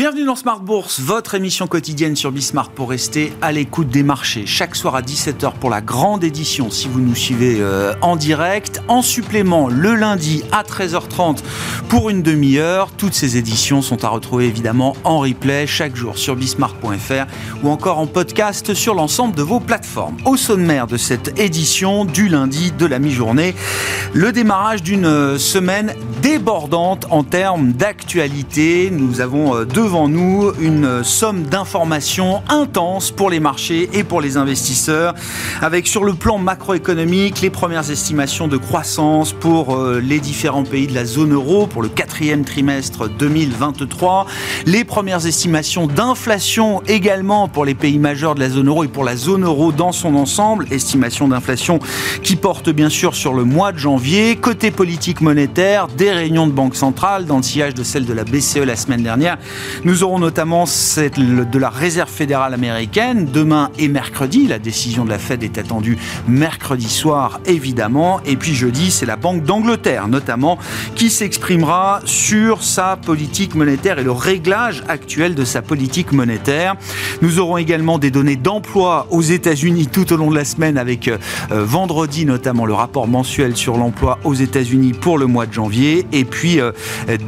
Bienvenue dans Smart Bourse, votre émission quotidienne sur Bismart pour rester à l'écoute des marchés. Chaque soir à 17h pour la grande édition si vous nous suivez euh, en direct. En supplément, le lundi à 13h30 pour une demi-heure. Toutes ces éditions sont à retrouver évidemment en replay chaque jour sur bismart.fr ou encore en podcast sur l'ensemble de vos plateformes. Au sommaire de cette édition du lundi de la mi-journée, le démarrage d'une euh, semaine débordante en termes d'actualité. Nous avons euh, deux devant nous une somme d'informations intenses pour les marchés et pour les investisseurs, avec sur le plan macroéconomique les premières estimations de croissance pour euh, les différents pays de la zone euro pour le quatrième trimestre 2023, les premières estimations d'inflation également pour les pays majeurs de la zone euro et pour la zone euro dans son ensemble, estimation d'inflation qui porte bien sûr sur le mois de janvier. Côté politique monétaire, des réunions de banque centrale dans le sillage de celle de la BCE la semaine dernière nous aurons notamment celle de la Réserve fédérale américaine demain et mercredi. La décision de la Fed est attendue mercredi soir, évidemment. Et puis jeudi, c'est la Banque d'Angleterre, notamment, qui s'exprimera sur sa politique monétaire et le réglage actuel de sa politique monétaire. Nous aurons également des données d'emploi aux États-Unis tout au long de la semaine, avec euh, vendredi notamment le rapport mensuel sur l'emploi aux États-Unis pour le mois de janvier. Et puis euh,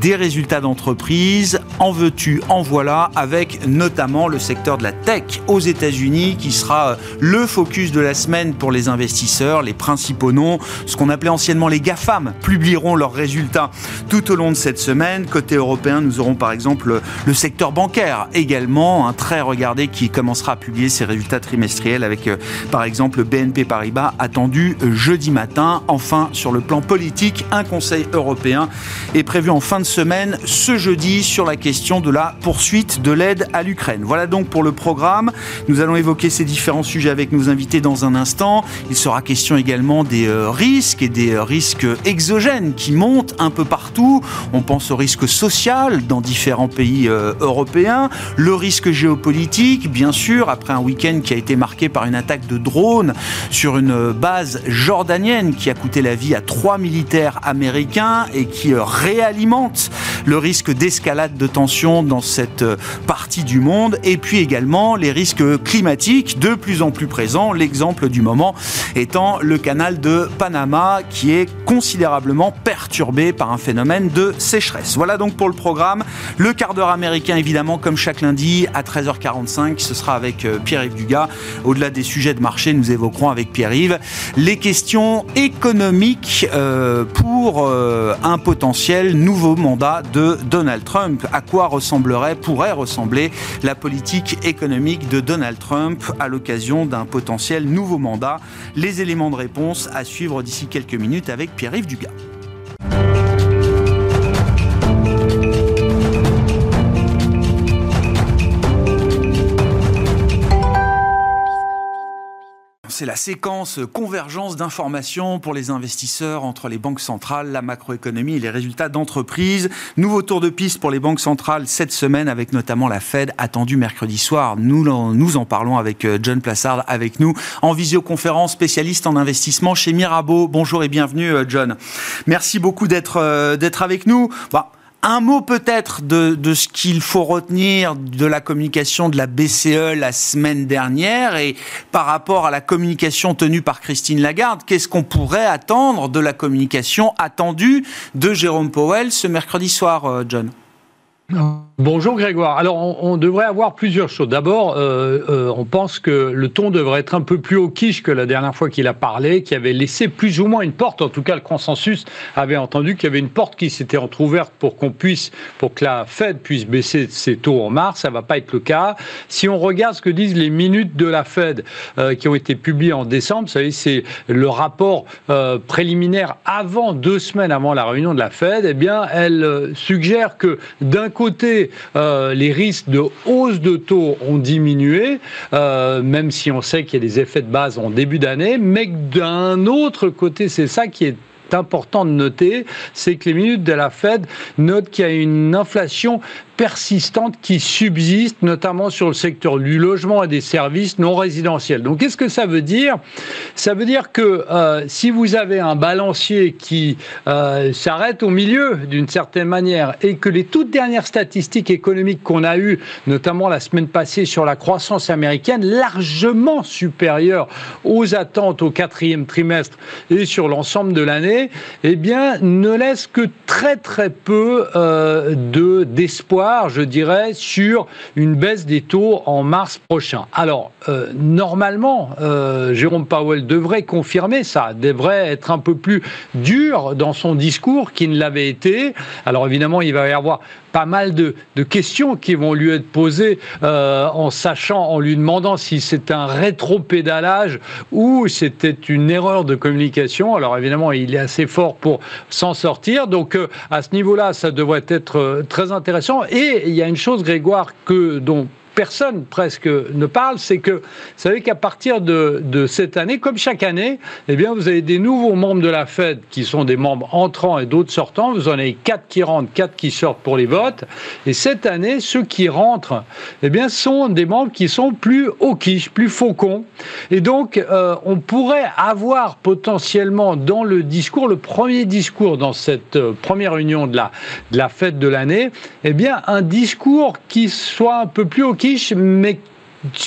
des résultats d'entreprise. En veux-tu, en voilà, avec notamment le secteur de la tech aux États-Unis qui sera euh, le focus de la semaine pour les investisseurs. Les principaux noms, ce qu'on appelait anciennement les GAFAM, publieront leurs résultats tout au long de cette semaine. Côté européen, nous aurons par exemple le secteur bancaire également, un très regardé qui commencera à publier ses résultats trimestriels avec euh, par exemple BNP Paribas attendu euh, jeudi matin. Enfin, sur le plan politique, un conseil européen est prévu en fin de semaine ce jeudi sur la question de la poursuite de l'aide à l'Ukraine. Voilà donc pour le programme. Nous allons évoquer ces différents sujets avec nos invités dans un instant. Il sera question également des euh, risques et des euh, risques exogènes qui montent un peu partout. On pense au risque social dans différents pays euh, européens, le risque géopolitique, bien sûr, après un week-end qui a été marqué par une attaque de drones sur une base jordanienne qui a coûté la vie à trois militaires américains et qui réalimente le risque d'escalade de tension dans cette euh, partie du monde, et puis également les risques climatiques de plus en plus présents, l'exemple du moment étant le canal de Panama qui est considérablement perturbé par un phénomène de sécheresse. Voilà donc pour le programme. Le quart d'heure américain, évidemment, comme chaque lundi à 13h45, ce sera avec euh, Pierre-Yves Dugas. Au-delà des sujets de marché, nous évoquerons avec Pierre-Yves les questions économiques euh, pour un potentiel nouveau mandat de Donald Trump. À quoi pourrait ressembler la politique économique de Donald Trump à l'occasion d'un potentiel nouveau mandat. Les éléments de réponse à suivre d'ici quelques minutes avec Pierre-Yves Dugas. C'est la séquence convergence d'informations pour les investisseurs entre les banques centrales, la macroéconomie et les résultats d'entreprise. Nouveau tour de piste pour les banques centrales cette semaine avec notamment la Fed attendue mercredi soir. Nous, en parlons avec euh, John Plassard avec nous en visioconférence spécialiste en investissement chez Mirabeau. Bonjour et bienvenue euh, John. Merci beaucoup d'être euh, d'être avec nous. Bah, un mot peut-être de, ce qu'il faut retenir de la communication de la BCE la semaine dernière et par rapport à la communication tenue par Christine Lagarde, qu'est-ce qu'on pourrait attendre de la communication attendue de Jérôme Powell ce mercredi soir, euh, John? Bonjour Grégoire. Alors on, devrait avoir plusieurs choses. D'abord, euh, euh, on pense que le ton devrait être un peu plus haut quiche que la dernière fois qu'il a parlé, qui avait laissé plus ou moins une porte. En tout cas, le consensus avait entendu qu'il y avait une porte qui s'était entrouverte pour qu'on puisse, pour que la Fed puisse baisser ses taux en mars. Ça va pas être le cas. Si on regarde ce que disent les minutes de la Fed euh, qui ont été publiées en décembre, vous savez, c'est le rapport préliminaire avant deux semaines avant la réunion de la Fed. Eh bien, elle suggère que d'un côté, euh, les risques de hausse de taux ont diminué, euh, même si on sait qu'il y a des effets de base en début d'année, mais d'un autre côté, c'est ça qui est important de noter, c'est que les minutes de la Fed notent qu'il y a une inflation persistante qui subsiste, notamment sur le secteur du logement et des services non résidentiels. Donc, qu'est-ce que ça veut dire? Ça veut dire que euh, si vous avez un balancier qui euh, s'arrête au milieu d'une certaine manière et que les toutes dernières statistiques économiques qu'on a eues, notamment la semaine passée sur la croissance américaine, largement supérieure aux attentes au quatrième trimestre et sur l'ensemble de l'année, eh bien, ne laisse que très très peu euh, de d'espoir, je dirais, sur une baisse des taux en mars prochain. Alors, euh, normalement, euh, Jérôme Powell devrait confirmer ça, devrait être un peu plus dur dans son discours qu'il ne l'avait été. Alors évidemment, il va y avoir pas mal de, questions qui vont lui être posées euh, en sachant, en lui demandant si c'est un rétro-pédalage ou c'était une erreur de communication. Alors évidemment, il est assez fort pour s'en sortir. Donc euh, à ce niveau-là, ça devrait être euh, très intéressant. Et il y a une chose, Grégoire, que dont personne presque ne parle, c'est que vous savez qu'à partir de, cette année, comme chaque année, eh bien, vous avez des nouveaux membres de la Fed qui sont des membres entrants et d'autres sortants. Vous en avez quatre qui rentrent, quatre qui sortent pour les votes. Et cette année, ceux qui rentrent, eh bien, sont des membres qui sont plus hawkish, plus faucons. Et donc, euh, on pourrait avoir potentiellement dans le discours, le premier discours dans cette euh, première réunion de la, de fête de l'année, eh bien, un discours qui soit un peu plus hawkish mais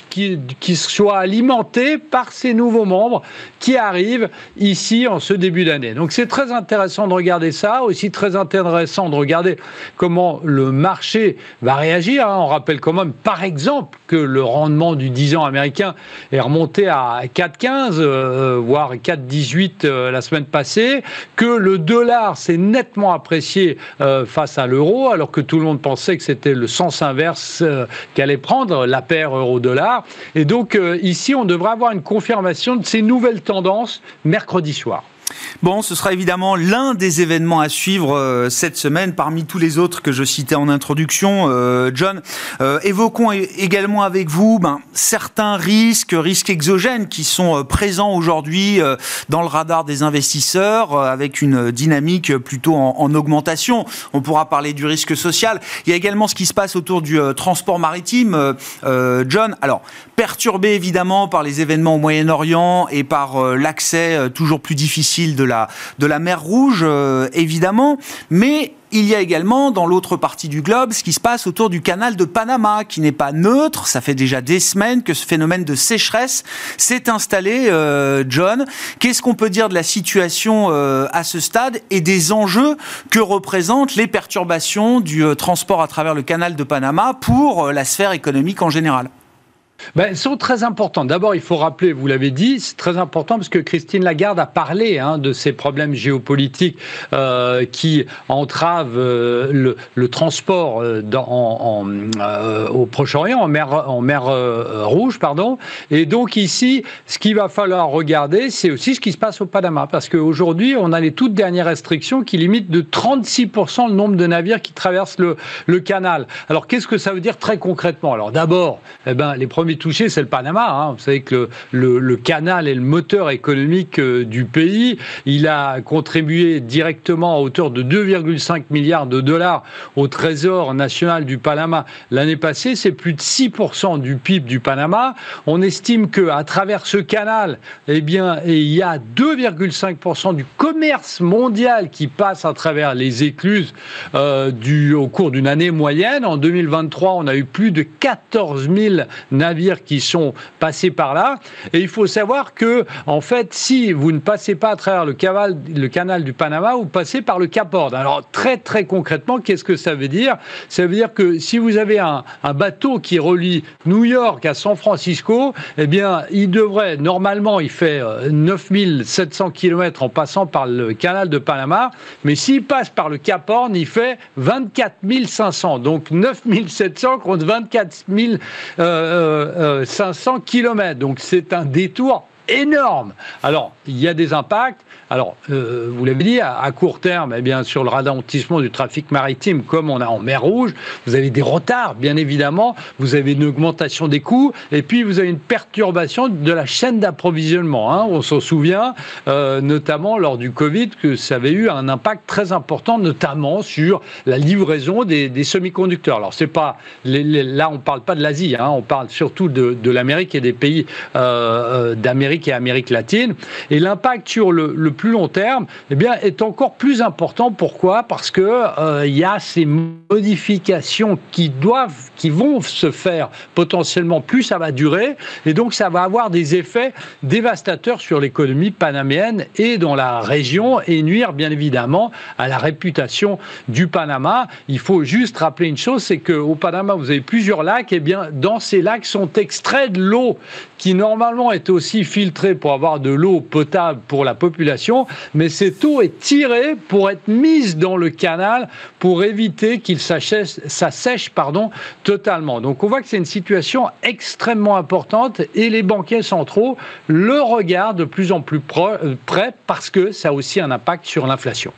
qui, qui, soit alimenté par ces nouveaux membres qui arrivent ici en ce début d'année. Donc c'est très intéressant de regarder ça, aussi très intéressant de regarder comment le marché va réagir. Hein. On rappelle quand même, par exemple, que le rendement du 10 ans américain est remonté à 4,15, euh, voire 4,18 euh, la semaine passée, que le dollar s'est nettement apprécié euh, face à l'euro, alors que tout le monde pensait que c'était le sens inverse qu'allait prendre la paire euro et donc euh, ici, on devrait avoir une confirmation de ces nouvelles tendances mercredi soir. Bon, ce sera évidemment l'un des événements à suivre euh, cette semaine parmi tous les autres que je citais en introduction. Euh, John, euh, évoquons également avec vous ben, certains risques, risques exogènes qui sont présents aujourd'hui dans le radar des investisseurs avec une dynamique plutôt en, en, augmentation. On pourra parler du risque social. Il y a également ce qui se passe autour du transport maritime. John, alors perturbé évidemment par les événements au Moyen-Orient et par l'accès toujours plus difficile de la, de la mer Rouge, euh, évidemment, mais il y a également dans l'autre partie du globe ce qui se passe autour du canal de Panama, qui n'est pas neutre. Ça fait déjà des semaines que ce phénomène de sécheresse s'est installé, euh, John. Qu'est-ce qu'on peut dire de la situation euh, à ce stade et des enjeux que représentent les perturbations du transport à travers le canal de Panama pour la sphère économique en général? Ben, sont très importantes. D'abord, il faut rappeler, vous l'avez dit, c'est très important parce que Christine Lagarde a parlé hein, de ces problèmes géopolitiques euh, qui entravent euh, le, transport euh, au Proche-Orient, en mer, en mer Rouge, pardon. Et donc ici, ce qu'il va falloir regarder, c'est aussi ce qui se passe au Panama, parce qu'aujourd'hui, on a les toutes dernières restrictions qui limitent de 36% le nombre de navires qui traversent le, le canal. Alors, qu'est-ce que ça veut dire très concrètement? Alors, d'abord, eh ben, les premiers touché, c'est le Panama. Hein. Vous savez que le, canal est le moteur économique euh, du pays. Il a contribué directement à hauteur de 2,5 milliards de dollars au Trésor national du Panama l'année passée. C'est plus de 6% du PIB du Panama. On estime que à travers ce canal, eh bien, il y a 2,5% du commerce mondial qui passe à travers les écluses euh, au cours d'une année moyenne. En 2023, on a eu plus de 14 000 navires qui sont passés par là. Et il faut savoir que, en fait, si vous ne passez pas à travers le, canal du Panama, vous passez par le Cap Horn. Alors, très, très concrètement, qu'est-ce que ça veut dire? Ça veut dire que si vous avez un, bateau qui relie New York à San Francisco, eh bien, il devrait, normalement, il fait 9700 euh, km en passant par le canal de Panama, mais s'il passe par le Cap Horn, il fait 24 500. Donc, 9700 contre 24 000 500 km. Donc c'est un détour énorme. Alors, il y a des impacts. Alors, euh, vous l'avez dit, à, court terme, eh bien, sur le ralentissement du trafic maritime, comme on a en mer Rouge, vous avez des retards, bien évidemment. Vous avez une augmentation des coûts, et puis vous avez une perturbation de la chaîne d'approvisionnement. Hein. On s'en souvient, euh, notamment lors du Covid, que ça avait eu un impact très important, notamment sur la livraison des, semi-conducteurs. Alors, c'est pas là, on parle pas de l'Asie, hein. on parle surtout de, l'Amérique et des pays euh, d'Amérique et Amérique latine. Et l'impact sur le plus long terme, eh bien, est encore plus important. Pourquoi? Parce que euh, il y a ces modifications qui doivent, qui vont se faire potentiellement plus ça va durer, et donc ça va avoir des effets dévastateurs sur l'économie panaméenne et dans la région et nuire bien évidemment à la réputation du Panama. Il faut juste rappeler une chose, c'est qu'au Panama vous avez plusieurs lacs, et bien dans ces lacs sont extraits de l'eau qui normalement est aussi filtrée pour avoir de l'eau potable pour la population. Mais cette eau est tirée pour être mise dans le canal pour éviter qu'il s'assèche pardon, totalement. Donc on voit que c'est une situation extrêmement importante et les banquiers centraux le regardent de plus en plus près parce que ça a aussi un impact sur l'inflation.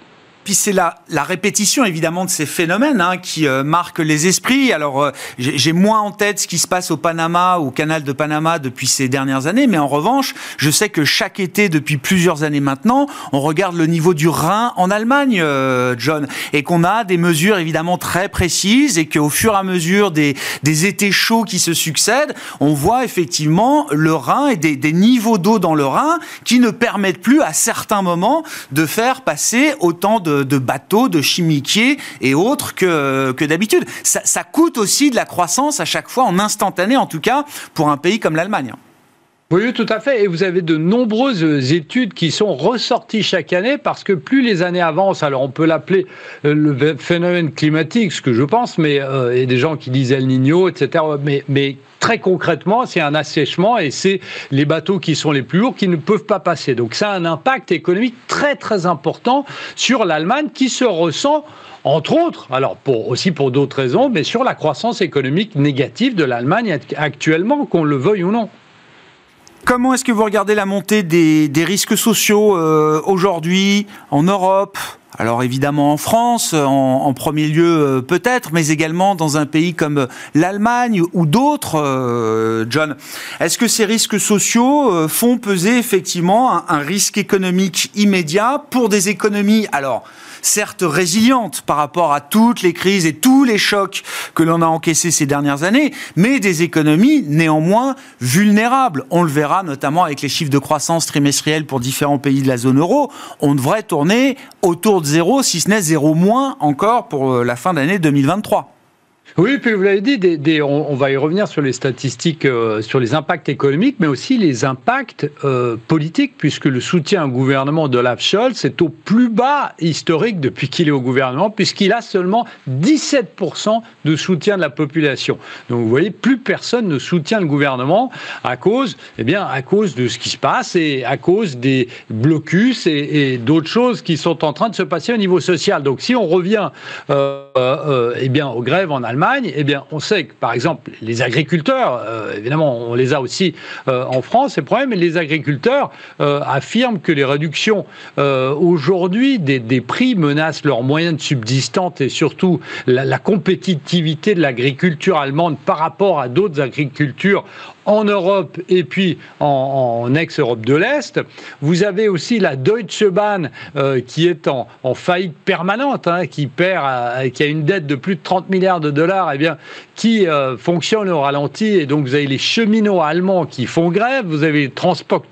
Puis c'est la, répétition évidemment de ces phénomènes hein, qui euh, marquent les esprits. Alors euh, j'ai moins en tête ce qui se passe au Panama, au canal de Panama depuis ces dernières années, mais en revanche, je sais que chaque été depuis plusieurs années maintenant, on regarde le niveau du Rhin en Allemagne, euh, John, et qu'on a des mesures évidemment très précises et qu'au fur et à mesure des, étés chauds qui se succèdent, on voit effectivement le Rhin et des niveaux d'eau dans le Rhin qui ne permettent plus à certains moments de faire passer autant de de, bateaux, de chimiquiers et autres que, que d'habitude. Ça, ça coûte aussi de la croissance à chaque fois, en instantané en tout cas, pour un pays comme l'Allemagne. Oui, tout à fait. Et vous avez de nombreuses études qui sont ressorties chaque année parce que plus les années avancent, alors on peut l'appeler euh, le phénomène climatique, ce que je pense, mais euh, a des gens qui disent El Niño, etc. Mais, très concrètement, c'est un assèchement et c'est les bateaux qui sont les plus lourds qui ne peuvent pas passer. Donc ça a un impact économique très très important sur l'Allemagne qui se ressent entre autres, alors aussi pour d'autres raisons, mais sur la croissance économique négative de l'Allemagne actuellement, qu'on le veuille ou non. Comment est-ce que vous regardez la montée des, risques sociaux euh, aujourd'hui en Europe? Alors évidemment en France, en, premier lieu euh, peut-être, mais également dans un pays comme l'Allemagne ou d'autres, euh, John. Est-ce que ces risques sociaux font peser effectivement un, un risque économique immédiat pour des économies? Alors certes résiliente par rapport à toutes les crises et tous les chocs que l'on a encaissés ces dernières années, mais des économies néanmoins vulnérables. On le verra notamment avec les chiffres de croissance trimestriels pour différents pays de la zone euro. On devrait tourner autour de zéro, si ce n'est zéro moins encore pour euh, la fin d'année 2023. Oui, puis vous l'avez dit, on, va y revenir sur les statistiques, euh, sur les impacts économiques, mais aussi les impacts euh, politiques, puisque le soutien au gouvernement de Scholz est au plus bas historique depuis qu'il est au gouvernement, puisqu'il a seulement 17% de soutien de la population. Donc vous voyez, plus personne ne soutient le gouvernement à cause, eh bien, à cause de ce qui se passe et à cause des blocus et, d'autres choses qui sont en train de se passer au niveau social. Donc si on revient, euh, eh bien, aux grèves en Allemagne, eh bien, on sait que, par exemple, les agriculteurs, euh, évidemment, on les a aussi euh, en France, c'est problème, mais les agriculteurs euh, affirment que les réductions aujourd'hui des, prix menacent leurs moyens de subsistance et surtout la compétitivité de l'agriculture allemande par rapport à d'autres agricultures en Europe et puis en, ex-Europe de l'Est. Vous avez aussi la Deutsche Bahn euh, qui est en, faillite permanente, hein, qui perd, euh, qui a une dette de plus de 30 milliards de dollars, et eh bien, qui euh, fonctionne au ralenti. Et donc vous avez les cheminots allemands qui font grève, vous avez les transports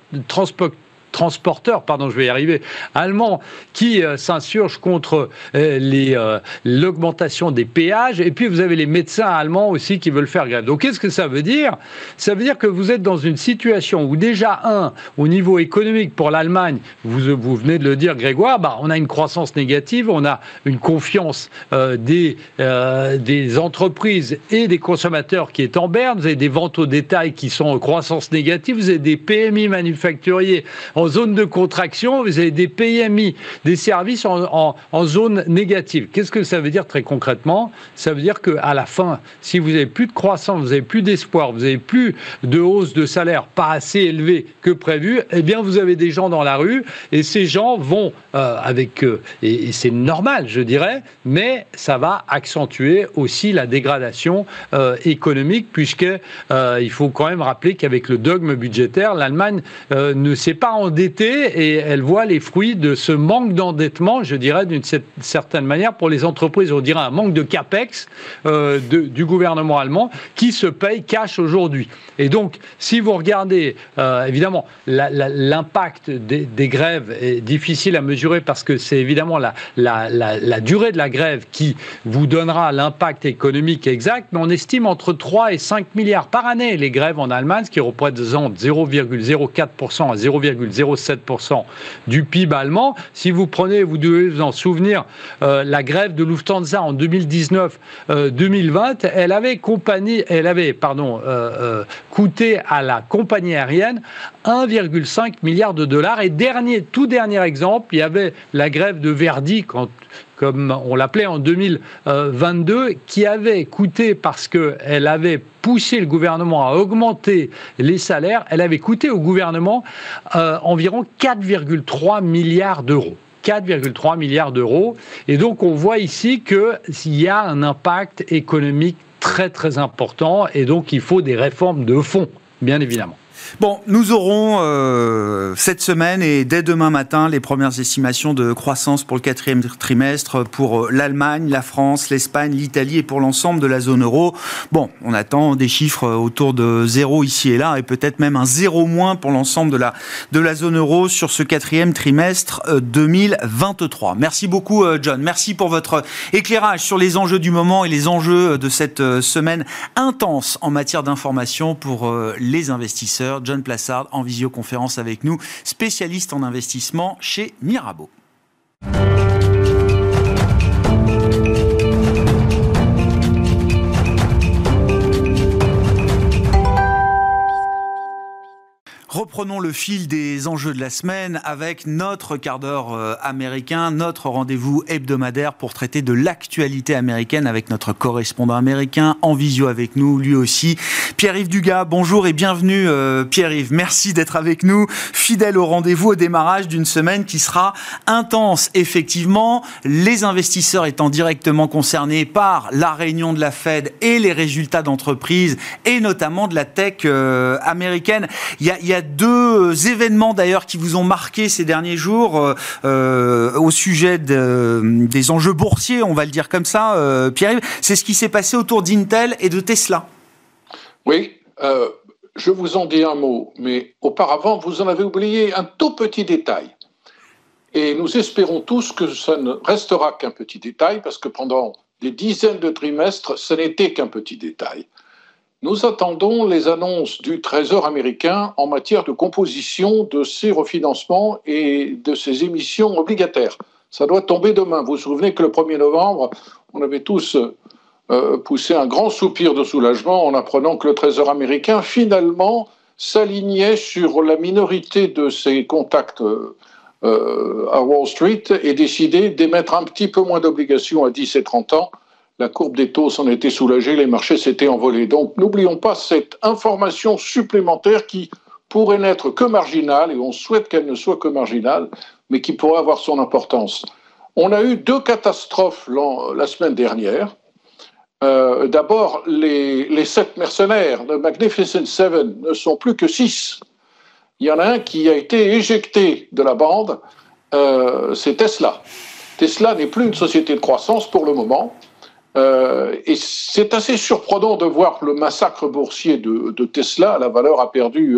transporteurs, pardon, je vais y arriver, allemands qui euh, s'insurgent contre euh, euh, l'augmentation des péages. Et puis vous avez les médecins allemands aussi qui veulent faire grève. Donc qu'est-ce que ça veut dire? Ça veut dire que vous êtes dans une situation où déjà un, au niveau économique pour l'Allemagne, vous, vous venez de le dire, Grégoire, bah, on a une croissance négative, on a une confiance des des entreprises et des consommateurs qui est en berne. Vous avez des ventes au détail qui sont en croissance négative. Vous avez des PMI manufacturiers en en zone de contraction, vous avez des PMI, des services en, zone négative. Qu'est-ce que ça veut dire très concrètement? Ça veut dire qu'à la fin, si vous n'avez plus de croissance, vous n'avez plus d'espoir, vous n'avez plus de hausse de salaire pas assez élevée que prévu, eh bien vous avez des gens dans la rue et ces gens vont euh, avec eux. Et, c'est normal, je dirais, mais ça va accentuer aussi la dégradation euh, économique puisque euh, il faut quand même rappeler qu'avec le dogme budgétaire, l'Allemagne ne s'est pas endettée et elle voit les fruits de ce manque d'endettement, je dirais d'une certaine manière pour les entreprises, on dirait un manque de capex du gouvernement allemand qui se paye cash aujourd'hui. Et donc, si vous regardez, évidemment, l'impact des, grèves est difficile à mesurer parce que c'est évidemment la, durée de la grève qui vous donnera l'impact économique exact, mais on estime entre 3 et 5 milliards par année les grèves en Allemagne, ce qui représente 0,04% à 0,07% du PIB allemand. Si vous prenez, vous devez vous en souvenir, euh, la grève de Lufthansa en 2019-2020, euh, elle avait elle avait, euh, coûté à la compagnie aérienne 1,5 milliard de dollars. Et dernier, tout dernier exemple, il y avait la grève de Verdi, quand, comme on l'appelait en 2022, qui avait coûté, parce qu'elle avait poussé le gouvernement à augmenter les salaires, elle avait coûté au gouvernement euh, environ 4,3 milliards d'euros. 4,3 milliards d'euros. Et donc on voit ici qu'il y a un impact économique très très important et donc il faut des réformes de fond, bien évidemment. Bon, nous aurons euh, cette semaine et dès demain matin les premières estimations de croissance pour le quatrième trimestre pour euh, l'Allemagne, la France, l'Espagne, l'Italie et pour l'ensemble de la zone euro. Bon, on attend des chiffres autour de zéro ici et là et peut-être même un zéro moins pour l'ensemble de la, de la zone euro sur ce quatrième trimestre 2023. Euh, Merci beaucoup John. Merci pour votre éclairage sur les enjeux du moment et les enjeux de cette semaine intense en matière d'information pour les investisseurs. John Plassard, en visioconférence avec nous, spécialiste en investissement chez Mirabeau. Reprenons le fil des enjeux de la semaine avec notre quart d'heure euh, américain, notre rendez-vous hebdomadaire pour traiter de l'actualité américaine avec notre correspondant américain en visio avec nous, lui aussi. Pierre-Yves Dugas, bonjour et bienvenue euh, Pierre-Yves. Merci d'être avec nous, fidèle au rendez-vous au démarrage d'une semaine qui sera intense. Effectivement, les investisseurs étant directement concernés par la réunion de la Fed et les résultats d'entreprise et notamment de la tech euh, américaine. Il y a deux événements d'ailleurs qui vous ont marqué ces derniers jours euh, euh, au sujet des enjeux boursiers, on va le dire comme ça, euh, Pierre. C'est ce qui s'est passé autour d'Intel et de Tesla. Oui, je vous en dis un mot, mais auparavant, vous en avez oublié un tout petit détail. Et nous espérons tous que ça ne restera qu'un petit détail, parce que pendant des dizaines de trimestres, ce n'était qu'un petit détail. Nous attendons les annonces du Trésor américain en matière de composition de ces refinancements et de ces émissions obligataires. Ça doit tomber demain. Vous vous souvenez que le 1er novembre, on avait tous euh, poussé un grand soupir de soulagement en apprenant que le Trésor américain, finalement, s'alignait sur la minorité de ses contacts euh, à Wall Street et décidait d'émettre un petit peu moins d'obligations à 10 et 30 ans la courbe des taux s'en était soulagée, les marchés s'étaient envolés. Donc n'oublions pas cette information supplémentaire qui pourrait n'être que marginale, et on souhaite qu'elle ne soit que marginale, mais qui pourrait avoir son importance. On a eu deux catastrophes la semaine dernière. Euh, d'abord, les, sept mercenaires de Magnificent Seven ne sont plus que six. Il y en a un qui a été éjecté de la bande, euh, c'est Tesla. Tesla n'est plus une société de croissance pour le moment. Euh, et c'est assez surprenant de voir le massacre boursier de, Tesla. La valeur a perdu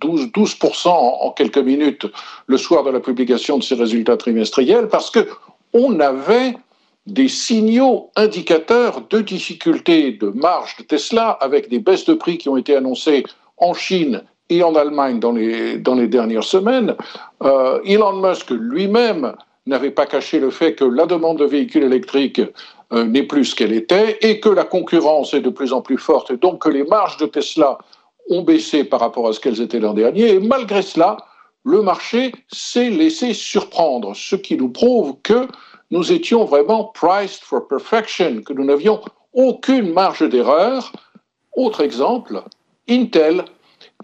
12, euh, 12 en, quelques minutes le soir de la publication de ses résultats trimestriels parce que on avait des signaux indicateurs de difficultés de marge de Tesla avec des baisses de prix qui ont été annoncées en Chine et en Allemagne dans les, dernières semaines. Euh, Elon Musk lui-même n'avait pas caché le fait que la demande de véhicules électriques n'est plus ce qu'elle était et que la concurrence est de plus en plus forte et donc que les marges de Tesla ont baissé par rapport à ce qu'elles étaient l'an dernier. Et malgré cela, le marché s'est laissé surprendre, ce qui nous prouve que nous étions vraiment priced for perfection, que nous n'avions aucune marge d'erreur. Autre exemple, Intel.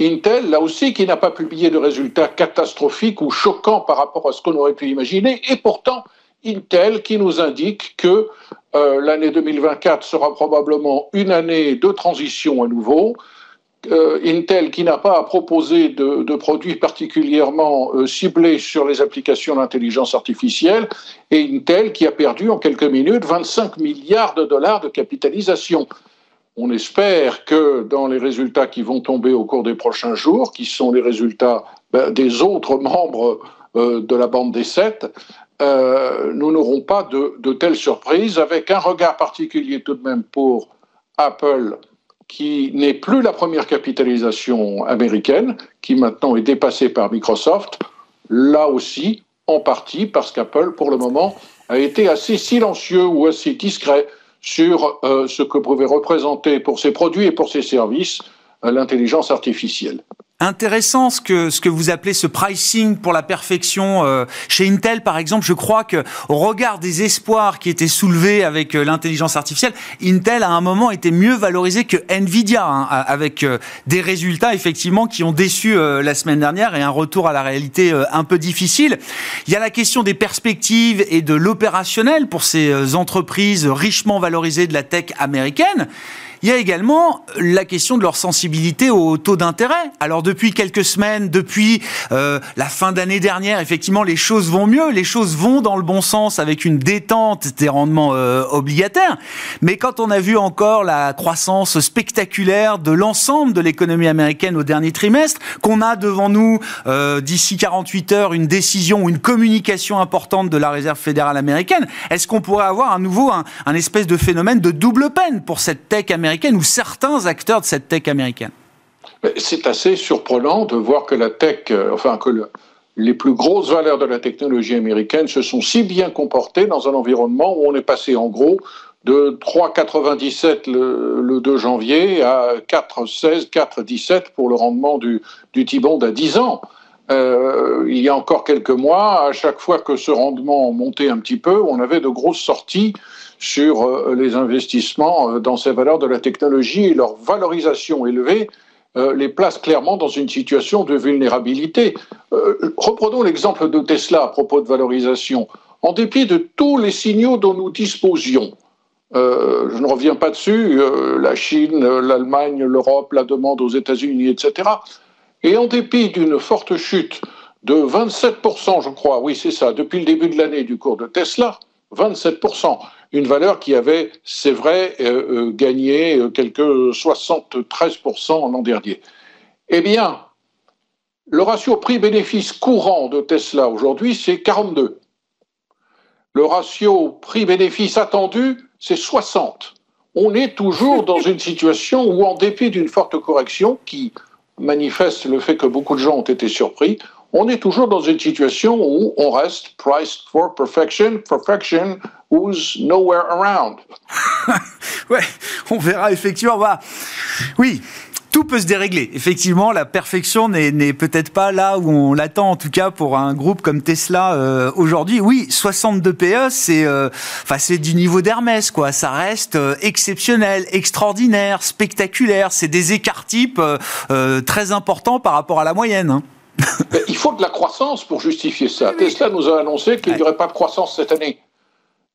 Intel, là aussi, qui n'a pas publié de résultats catastrophiques ou choquants par rapport à ce qu'on aurait pu imaginer, et pourtant, Intel qui nous indique que euh, l'année 2024 sera probablement une année de transition à nouveau, euh, Intel qui n'a pas à proposer de, produits particulièrement euh, ciblés sur les applications d'intelligence artificielle, et Intel qui a perdu en quelques minutes 25 milliards de dollars de capitalisation. On espère que dans les résultats qui vont tomber au cours des prochains jours, qui sont les résultats ben, des autres membres de la bande des sept, nous n'aurons pas de, de telles surprises, avec un regard particulier tout de même pour Apple qui n'est plus la première capitalisation américaine, qui maintenant est dépassée par Microsoft, là aussi, en partie parce qu'Apple, pour le moment, a été assez silencieux ou assez discret sur euh, ce que pouvait représenter pour ses produits et pour ses services euh, l'intelligence artificielle. Intéressant ce que ce que vous appelez ce pricing pour la perfection euh, chez Intel par exemple. Je crois que au regard des espoirs qui étaient soulevés avec euh, l'intelligence artificielle Intel à un moment était mieux valorisé que Nvidia hein, avec euh, des résultats effectivement qui ont déçu la semaine dernière et un retour à la réalité un peu difficile. Il y a la question des perspectives et de l'opérationnel pour ces entreprises richement valorisées de la tech américaine il y a également la question de leur sensibilité au taux d'intérêt. Alors depuis quelques semaines, depuis euh, la fin d'année dernière, effectivement, les choses vont mieux, les choses vont dans le bon sens avec une détente des rendements euh, obligataires. Mais quand on a vu encore la croissance spectaculaire de l'ensemble de l'économie américaine au dernier trimestre, qu'on a devant nous euh, d'ici 48 heures une décision ou une communication importante de la Réserve fédérale américaine, est-ce qu'on pourrait avoir à nouveau un, un espèce de phénomène de double peine pour cette tech américaine ou certains acteurs de cette tech américaine C'est assez surprenant de voir que la tech, euh, enfin que les plus grosses valeurs de la technologie américaine se sont si bien comportées dans un environnement où on est passé en gros de 3,97 le, 2 janvier à 4,16, 4,17 pour le rendement du, du T-bond à 10 ans. Euh, il y a encore quelques mois, à chaque fois que ce rendement montait un petit peu, on avait de grosses sorties sur euh, les investissements euh, dans ces valeurs de la technologie et leur valorisation élevée les place clairement dans une situation de vulnérabilité. reprenons l'exemple de Tesla à propos de valorisation. En dépit de tous les signaux dont nous disposions, je ne reviens pas dessus, la Chine, l'Allemagne, l'Europe, la demande aux États-Unis, etc. Et en dépit d'une forte chute de 27%, je crois, oui c'est ça, depuis le début de l'année du cours de Tesla, 27%, une valeur qui avait, c'est vrai, euh, euh, gagné euh, quelques 73% l'an dernier. Eh bien, le ratio prix-bénéfice courant de Tesla aujourd'hui, c'est 42. Le ratio prix-bénéfice attendu, c'est 60. On est toujours dans une situation où, en dépit d'une forte correction qui manifeste le fait que beaucoup de gens ont été surpris, on est toujours dans une situation où on reste priced for perfection, perfection who's nowhere around. ouais, on verra effectivement. Bah, oui, tout peut se dérégler. Effectivement, la perfection n'est peut-être pas là où on l'attend, en tout cas pour un groupe comme Tesla euh, aujourd'hui. Oui, 62 PE, c'est euh, c'est du niveau d'Hermès, quoi. Ça reste euh, exceptionnel, extraordinaire, spectaculaire. C'est des écarts types très importants par rapport à la moyenne. Hein il faut de la croissance pour justifier ça. Tesla nous a annoncé qu'il n'y aurait pas de croissance cette année.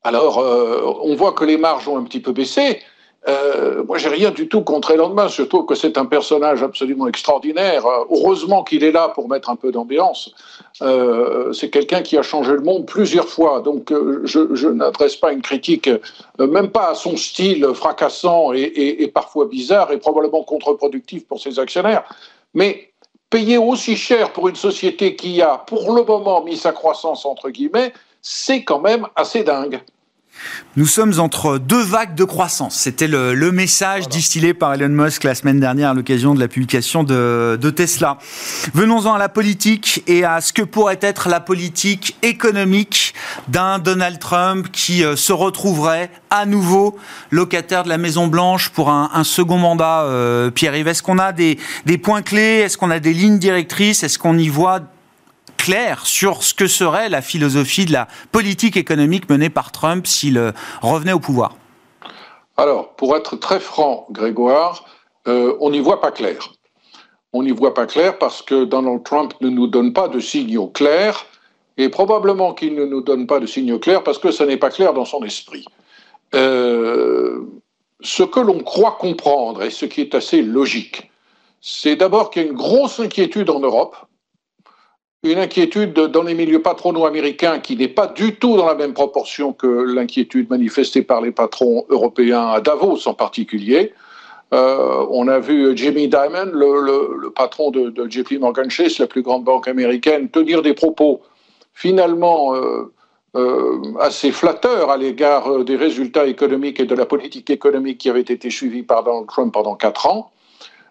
Alors, euh, on voit que les marges ont un petit peu baissé. Euh, moi, j'ai rien du tout contre Elon Musk. Je trouve que c'est un personnage absolument extraordinaire. Euh, heureusement qu'il est là pour mettre un peu d'ambiance. Euh, c'est quelqu'un qui a changé le monde plusieurs fois. Donc, je, je n'adresse pas une critique, même pas à son style fracassant et, et, parfois bizarre et probablement contre-productif pour ses actionnaires. Mais payer aussi cher pour une société qui a, pour le moment, mis sa croissance entre guillemets, c'est quand même assez dingue. Nous sommes entre deux vagues de croissance. C'était le, message distillé par Elon Musk la semaine dernière à l'occasion de la publication de, de Tesla. Venons-en à la politique et à ce que pourrait être la politique économique d'un Donald Trump qui euh, se retrouverait à nouveau locataire de la Maison Blanche pour un, second mandat. Euh, Pierre-Yves, est-ce qu'on a des, des points clés? Est-ce qu'on a des lignes directrices? Est-ce qu'on y voit sur ce que serait la philosophie de la politique économique menée par Trump s'il euh, revenait au pouvoir Alors, pour être très franc, Grégoire, euh, on n'y voit pas clair. On n'y voit pas clair parce que Donald Trump ne nous donne pas de signaux clairs et probablement qu'il ne nous donne pas de signaux clairs parce que ça n'est pas clair dans son esprit. Euh, ce que l'on croit comprendre et ce qui est assez logique, c'est d'abord qu'il y a une grosse inquiétude en Europe, une inquiétude dans les milieux patronaux américains qui n'est pas du tout dans la même proportion que l'inquiétude manifestée par les patrons européens à Davos en particulier. Euh, on a vu Jimmy Dimon, le, patron de, JP Morgan Chase, la plus grande banque américaine, tenir des propos finalement euh, euh, assez flatteurs à l'égard des résultats économiques et de la politique économique qui avait été suivie par Donald Trump pendant quatre ans.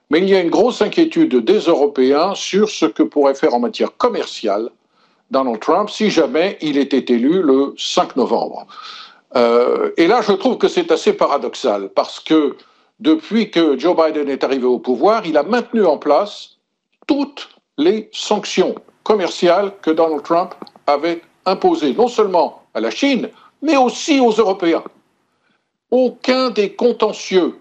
Mais il y a une grosse inquiétude des Européens sur ce que pourrait faire en matière commerciale Donald Trump si jamais il était élu le 5 novembre. et là, je trouve que c'est assez paradoxal parce que depuis que Joe Biden est arrivé au pouvoir, il a maintenu en place toutes les sanctions commerciales que Donald Trump avait imposées, non seulement à la Chine, mais aussi aux Européens. Aucun des contentieux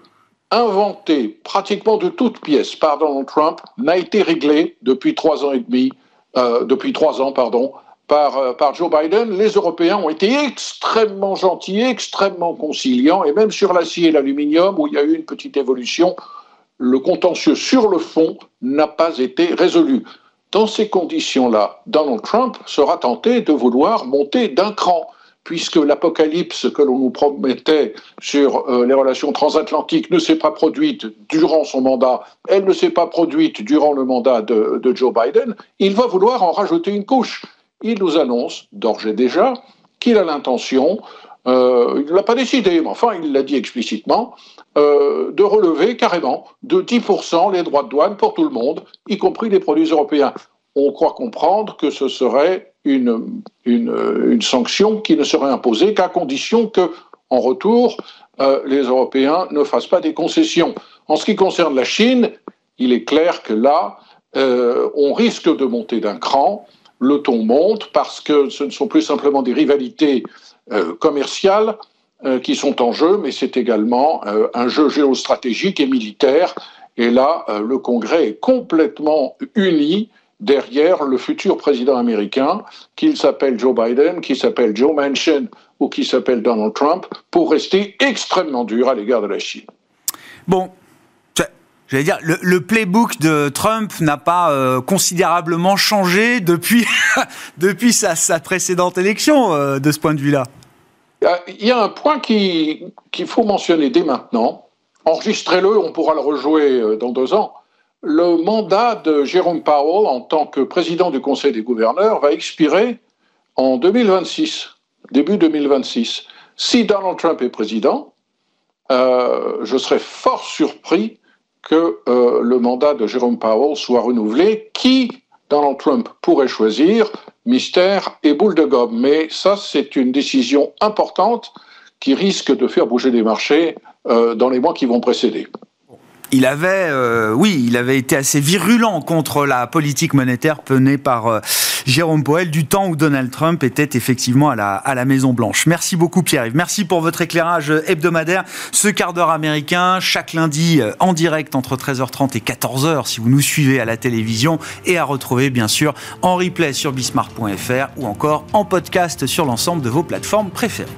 inventés pratiquement de toutes pièces par Donald Trump n'a été réglé depuis trois ans et demi, euh, depuis trois ans, pardon, euh, par, Joe Biden, les Européens ont été extrêmement gentils, extrêmement conciliants, et même sur l'acier et l'aluminium, où il y a eu une petite évolution, le contentieux sur le fond n'a pas été résolu. Dans ces conditions-là, Donald Trump sera tenté de vouloir monter d'un cran, puisque l'apocalypse que l'on nous promettait sur euh, les relations transatlantiques ne s'est pas produite durant son mandat, elle ne s'est pas produite durant le mandat de Joe Biden, il va vouloir en rajouter une couche il nous annonce d'ores déjà qu'il a l'intention, euh, il ne l'a pas décidé, mais enfin il l'a dit explicitement, euh, de relever carrément de 10% les droits de douane pour tout le monde, y compris les produits européens. On croit comprendre que ce serait une, une, sanction qui ne serait imposée qu'à condition que, en retour, euh, les Européens ne fassent pas des concessions. En ce qui concerne la Chine, il est clair que là, on risque de monter d'un cran le ton monte parce que ce ne sont plus simplement des rivalités euh, commerciales euh, qui sont en jeu, mais c'est également euh, un jeu géostratégique et militaire. Et là, le Congrès est complètement uni derrière le futur président américain, qu'il s'appelle Joe Biden, qu'il s'appelle Joe Manchin ou qu'il s'appelle Donald Trump, pour rester extrêmement dur à l'égard de la Chine. Bon, J'allais dire, le, playbook de Trump n'a pas euh, considérablement changé depuis, depuis sa, sa, précédente élection, euh, de ce point de vue-là. Il y a un point qu'il faut mentionner dès maintenant. Enregistrez-le, on pourra le rejouer euh, dans deux ans. Le mandat de Jérôme Powell en tant que président du Conseil des gouverneurs va expirer en 2026, début 2026. Si Donald Trump est président, je serais fort surpris que euh, le mandat de Jérôme Powell soit renouvelé. Qui Donald Trump pourrait choisir? Mystère et boule de gomme. Mais ça, c'est une décision importante qui risque de faire bouger les marchés euh, dans les mois qui vont précéder il avait, euh, oui, il avait été assez virulent contre la politique monétaire menée par euh, Jérôme Powell du temps où Donald Trump était effectivement à la, à la Maison Blanche. Merci beaucoup Pierre-Yves. Merci pour votre éclairage hebdomadaire. Ce quart d'heure américain, chaque lundi euh, en direct entre 13h30 et 14h si vous nous suivez à la télévision et à retrouver bien sûr en replay sur bismarck.fr ou encore en podcast sur l'ensemble de vos plateformes préférées.